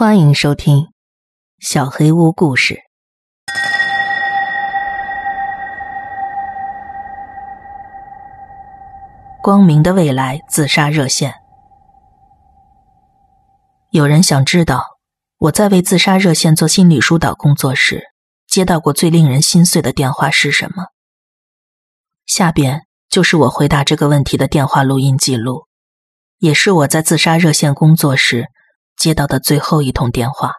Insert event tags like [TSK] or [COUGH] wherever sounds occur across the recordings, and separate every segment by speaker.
Speaker 1: 欢迎收听《小黑屋故事》。光明的未来自杀热线，有人想知道我在为自杀热线做心理疏导工作时，接到过最令人心碎的电话是什么？下边就是我回答这个问题的电话录音记录，也是我在自杀热线工作时。接到的最后一通电话。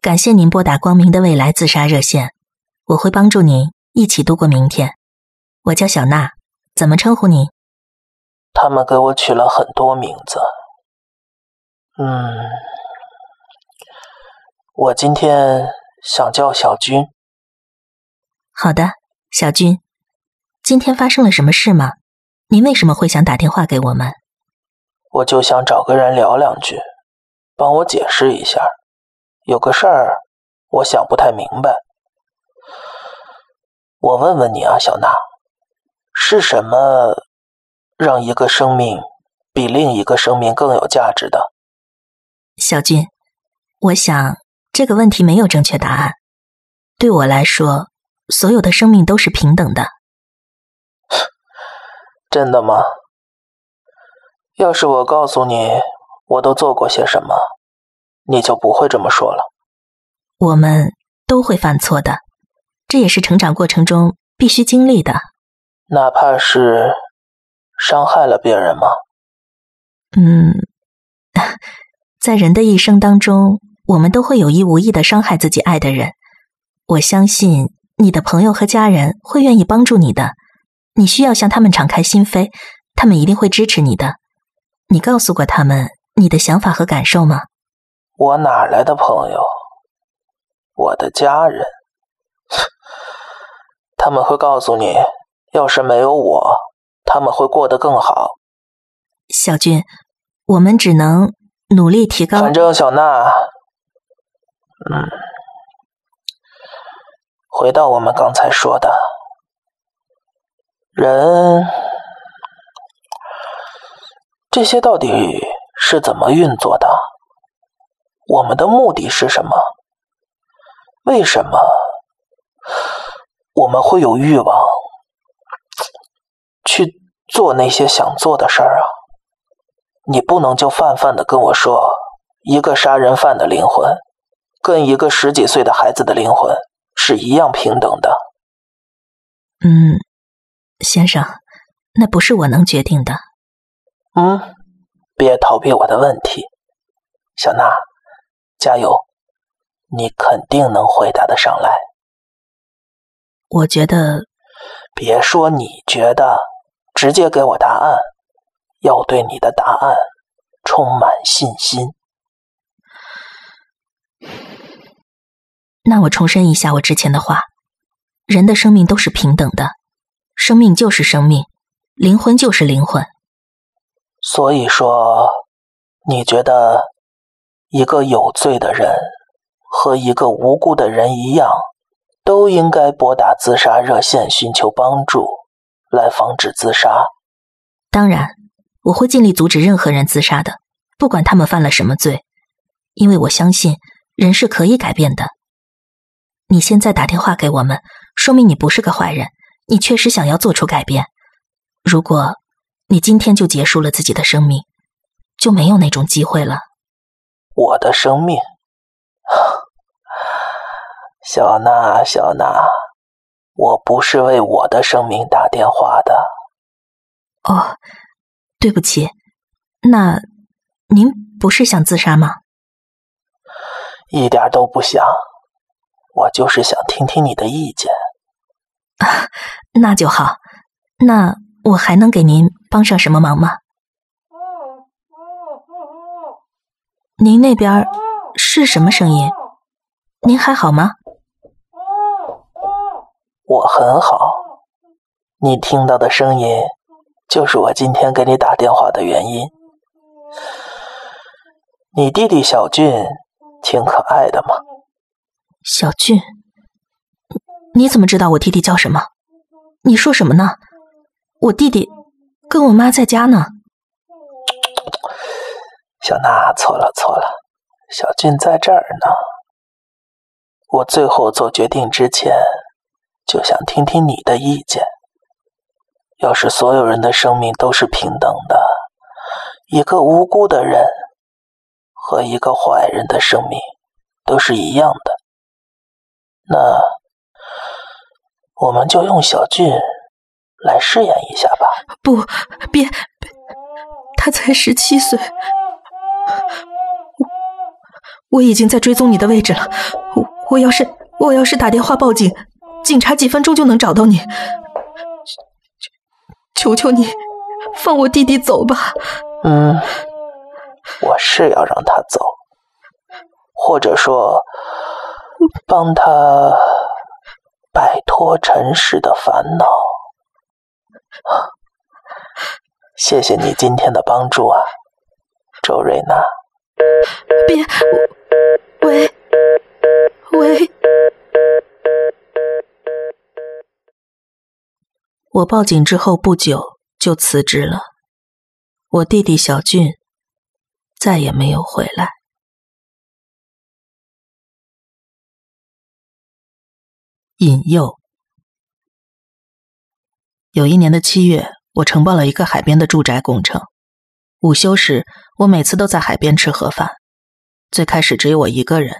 Speaker 1: 感谢您拨打光明的未来自杀热线，我会帮助您一起度过明天。我叫小娜，怎么称呼您？
Speaker 2: 他们给我取了很多名字。嗯，我今天想叫小军。
Speaker 1: 好的，小军，今天发生了什么事吗？您为什么会想打电话给我们？
Speaker 2: 我就想找个人聊两句，帮我解释一下。有个事儿，我想不太明白。我问问你啊，小娜，是什么让一个生命比另一个生命更有价值的？
Speaker 1: 小军，我想这个问题没有正确答案。对我来说，所有的生命都是平等的。
Speaker 2: 真的吗？要是我告诉你我都做过些什么，你就不会这么说了。
Speaker 1: 我们都会犯错的，这也是成长过程中必须经历的。
Speaker 2: 哪怕是伤害了别人吗？
Speaker 1: 嗯，[LAUGHS] 在人的一生当中，我们都会有意无意的伤害自己爱的人。我相信你的朋友和家人会愿意帮助你的，你需要向他们敞开心扉，他们一定会支持你的。你告诉过他们你的想法和感受吗？
Speaker 2: 我哪来的朋友？我的家人，[LAUGHS] 他们会告诉你，要是没有我，他们会过得更好。
Speaker 1: 小军，我们只能努力提高。
Speaker 2: 反正小娜，嗯，回到我们刚才说的，人。这些到底是怎么运作的？我们的目的是什么？为什么我们会有欲望去做那些想做的事儿啊？你不能就泛泛的跟我说，一个杀人犯的灵魂跟一个十几岁的孩子的灵魂是一样平等的。
Speaker 1: 嗯，先生，那不是我能决定的。
Speaker 2: 嗯，别逃避我的问题，小娜，加油，你肯定能回答得上来。
Speaker 1: 我觉得，
Speaker 2: 别说你觉得，直接给我答案，要对你的答案充满信心。
Speaker 1: 那我重申一下我之前的话：人的生命都是平等的，生命就是生命，灵魂就是灵魂。
Speaker 2: 所以说，你觉得一个有罪的人和一个无辜的人一样，都应该拨打自杀热线寻求帮助，来防止自杀？
Speaker 1: 当然，我会尽力阻止任何人自杀的，不管他们犯了什么罪，因为我相信人是可以改变的。你现在打电话给我们，说明你不是个坏人，你确实想要做出改变。如果。你今天就结束了自己的生命，就没有那种机会了。
Speaker 2: 我的生命，[SIGHS] 小娜，小娜，我不是为我的生命打电话的。
Speaker 1: 哦，对不起，那您不是想自杀吗？
Speaker 2: 一点都不想，我就是想听听你的意见。
Speaker 1: 啊，[LAUGHS] 那就好，那。我还能给您帮上什么忙吗？您那边是什么声音？您还好吗？
Speaker 2: 我很好。你听到的声音，就是我今天给你打电话的原因。你弟弟小俊挺可爱的嘛？
Speaker 1: 小俊，你怎么知道我弟弟叫什么？你说什么呢？我弟弟跟我妈在家呢。
Speaker 2: 小娜，错了错了，小俊在这儿呢。我最后做决定之前，就想听听你的意见。要是所有人的生命都是平等的，一个无辜的人和一个坏人的生命都是一样的，那我们就用小俊来试验一下吧。
Speaker 1: 不，别，他才十七岁，我我已经在追踪你的位置了。我。我要是我要是打电话报警，警察几分钟就能找到你。求求你，放我弟弟走吧。
Speaker 2: 嗯，我是要让他走，或者说帮他摆脱尘世的烦恼。[LAUGHS] 谢谢你今天的帮助啊，周瑞娜。
Speaker 1: 别，喂。喂，我报警之后不久就辞职了。我弟弟小俊再也没有回来。引诱。有一年的七月，我承包了一个海边的住宅工程。午休时，我每次都在海边吃盒饭。最开始只有我一个人。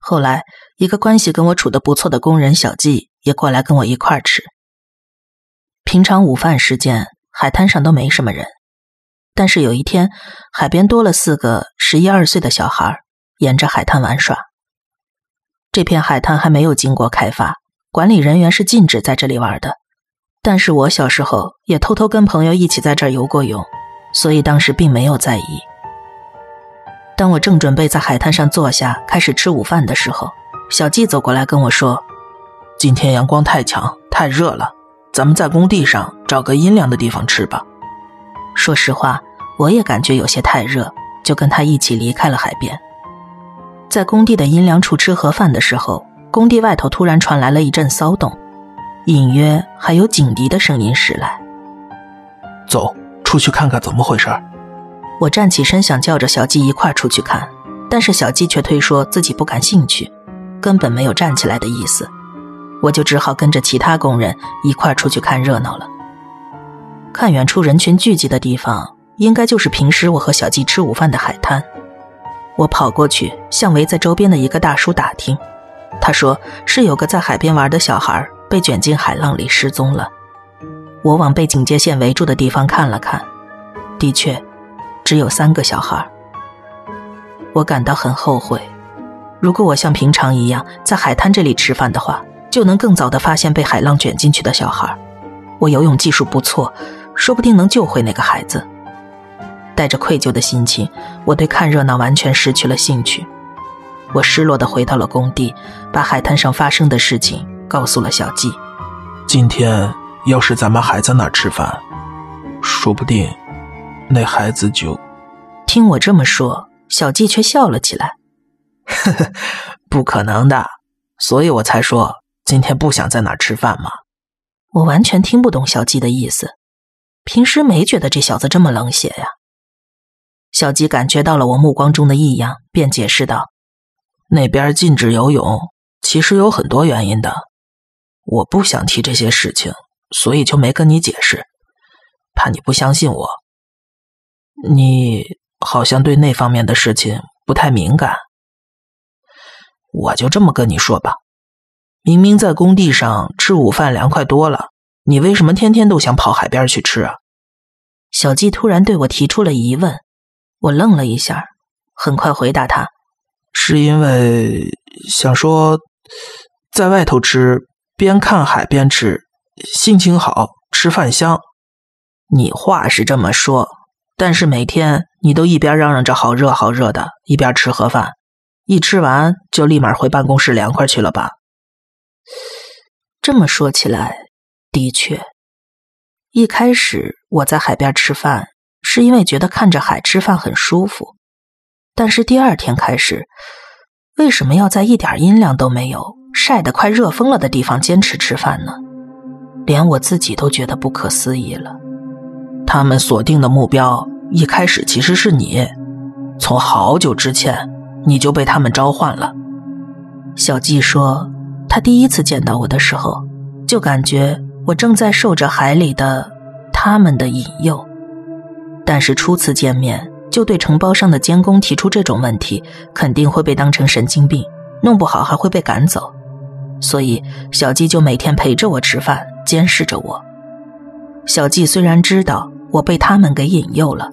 Speaker 1: 后来，一个关系跟我处的不错的工人小季也过来跟我一块儿吃。平常午饭时间，海滩上都没什么人，但是有一天，海边多了四个十一二岁的小孩，沿着海滩玩耍。这片海滩还没有经过开发，管理人员是禁止在这里玩的。但是我小时候也偷偷跟朋友一起在这儿游过泳，所以当时并没有在意。当我正准备在海滩上坐下开始吃午饭的时候，小季走过来跟我说：“
Speaker 2: 今天阳光太强，太热了，咱们在工地上找个阴凉的地方吃吧。”
Speaker 1: 说实话，我也感觉有些太热，就跟他一起离开了海边。在工地的阴凉处吃盒饭的时候，工地外头突然传来了一阵骚动，隐约还有警笛的声音驶来。
Speaker 2: 走出去看看怎么回事。
Speaker 1: 我站起身，想叫着小鸡一块出去看，但是小鸡却推说自己不感兴趣，根本没有站起来的意思。我就只好跟着其他工人一块出去看热闹了。看远处人群聚集的地方，应该就是平时我和小鸡吃午饭的海滩。我跑过去，向围在周边的一个大叔打听，他说是有个在海边玩的小孩被卷进海浪里失踪了。我往被警戒线围住的地方看了看，的确。只有三个小孩，我感到很后悔。如果我像平常一样在海滩这里吃饭的话，就能更早的发现被海浪卷进去的小孩。我游泳技术不错，说不定能救回那个孩子。带着愧疚的心情，我对看热闹完全失去了兴趣。我失落的回到了工地，把海滩上发生的事情告诉了小季。
Speaker 2: 今天要是咱们还在那儿吃饭，说不定……那孩子就
Speaker 1: 听我这么说，小季却笑了起来。
Speaker 2: 呵呵，不可能的，所以我才说今天不想在哪儿吃饭嘛。
Speaker 1: 我完全听不懂小季的意思，平时没觉得这小子这么冷血呀。小季感觉到了我目光中的异样，便解释道：“
Speaker 2: 那边禁止游泳，其实有很多原因的。我不想提这些事情，所以就没跟你解释，怕你不相信我。”你好像对那方面的事情不太敏感，我就这么跟你说吧。明明在工地上吃午饭凉快多了，你为什么天天都想跑海边去吃啊？
Speaker 1: 小季突然对我提出了疑问，我愣了一下，很快回答他：“
Speaker 2: 是因为想说，在外头吃，边看海边吃，心情好，吃饭香。
Speaker 1: 你话是这么说。”但是每天你都一边嚷嚷着好热好热的，一边吃盒饭，一吃完就立马回办公室凉快去了吧？这么说起来，的确，一开始我在海边吃饭是因为觉得看着海吃饭很舒服，但是第二天开始，为什么要在一点音量都没有、晒得快热疯了的地方坚持吃饭呢？连我自己都觉得不可思议了。
Speaker 2: 他们锁定的目标一开始其实是你，从好久之前你就被他们召唤了。
Speaker 1: 小季说，他第一次见到我的时候，就感觉我正在受着海里的他们的引诱。但是初次见面就对承包商的监工提出这种问题，肯定会被当成神经病，弄不好还会被赶走。所以小季就每天陪着我吃饭，监视着我。小季虽然知道我被他们给引诱了，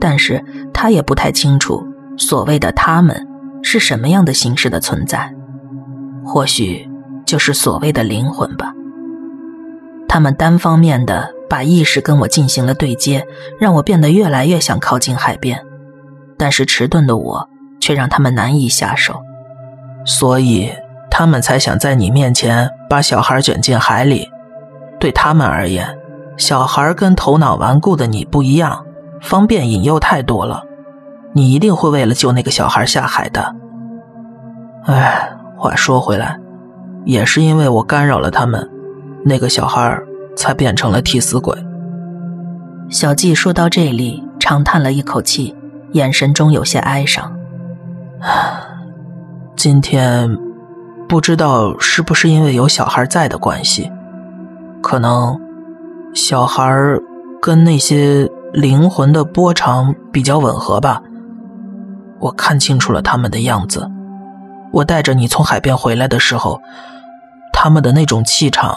Speaker 1: 但是他也不太清楚所谓的他们是什么样的形式的存在。或许就是所谓的灵魂吧。他们单方面的把意识跟我进行了对接，让我变得越来越想靠近海边，但是迟钝的我却让他们难以下手。
Speaker 2: 所以他们才想在你面前把小孩卷进海里。对他们而言，小孩跟头脑顽固的你不一样，方便引诱太多了。你一定会为了救那个小孩下海的。哎。话说回来，也是因为我干扰了他们，那个小孩才变成了替死鬼。
Speaker 1: 小季说到这里，长叹了一口气，眼神中有些哀伤。
Speaker 2: 今天不知道是不是因为有小孩在的关系，可能小孩跟那些灵魂的波长比较吻合吧。我看清楚了他们的样子。我带着你从海边回来的时候，他们的那种气场，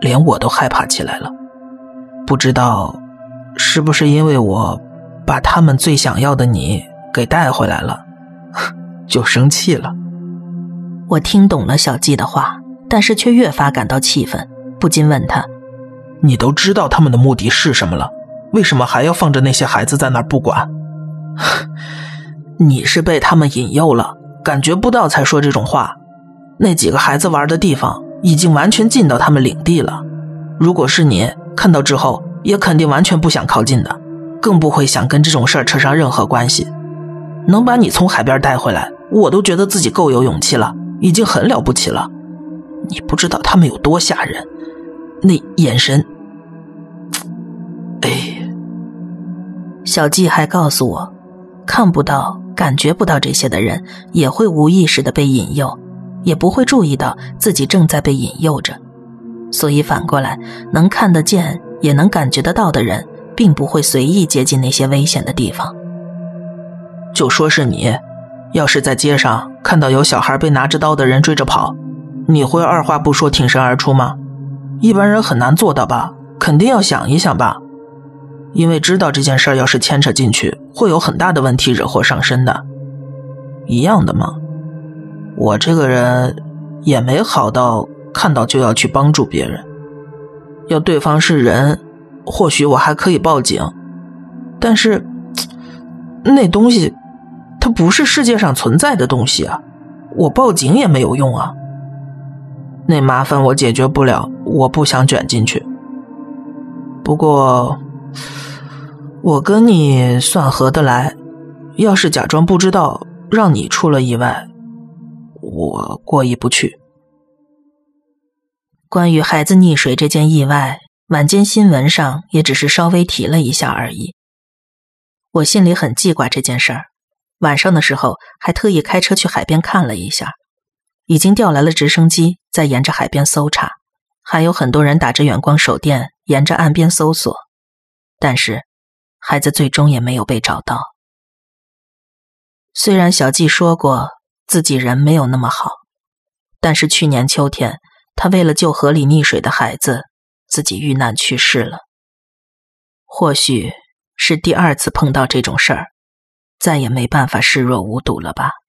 Speaker 2: 连我都害怕起来了。不知道是不是因为我把他们最想要的你给带回来了，[LAUGHS] 就生气了。
Speaker 1: 我听懂了小季的话，但是却越发感到气愤，不禁问他：“
Speaker 2: 你都知道他们的目的是什么了？为什么还要放着那些孩子在那儿不管？[LAUGHS] 你是被他们引诱了。”感觉不到才说这种话，那几个孩子玩的地方已经完全进到他们领地了。如果是你看到之后，也肯定完全不想靠近的，更不会想跟这种事儿扯上任何关系。能把你从海边带回来，我都觉得自己够有勇气了，已经很了不起了。你不知道他们有多吓人，那眼神……哎，
Speaker 1: 小季还告诉我，看不到。感觉不到这些的人，也会无意识的被引诱，也不会注意到自己正在被引诱着。所以反过来，能看得见也能感觉得到的人，并不会随意接近那些危险的地方。
Speaker 2: 就说是你，要是在街上看到有小孩被拿着刀的人追着跑，你会二话不说挺身而出吗？一般人很难做到吧？肯定要想一想吧。因为知道这件事要是牵扯进去，会有很大的问题，惹祸上身的。一样的嘛，我这个人也没好到看到就要去帮助别人。要对方是人，或许我还可以报警，但是 [TSK] 那东西它不是世界上存在的东西啊，我报警也没有用啊。那麻烦我解决不了，我不想卷进去。不过。我跟你算合得来，要是假装不知道，让你出了意外，我过意不去。
Speaker 1: 关于孩子溺水这件意外，晚间新闻上也只是稍微提了一下而已。我心里很记挂这件事儿，晚上的时候还特意开车去海边看了一下，已经调来了直升机在沿着海边搜查，还有很多人打着远光手电沿着岸边搜索，但是。孩子最终也没有被找到。虽然小季说过自己人没有那么好，但是去年秋天，他为了救河里溺水的孩子，自己遇难去世了。或许是第二次碰到这种事儿，再也没办法视若无睹了吧。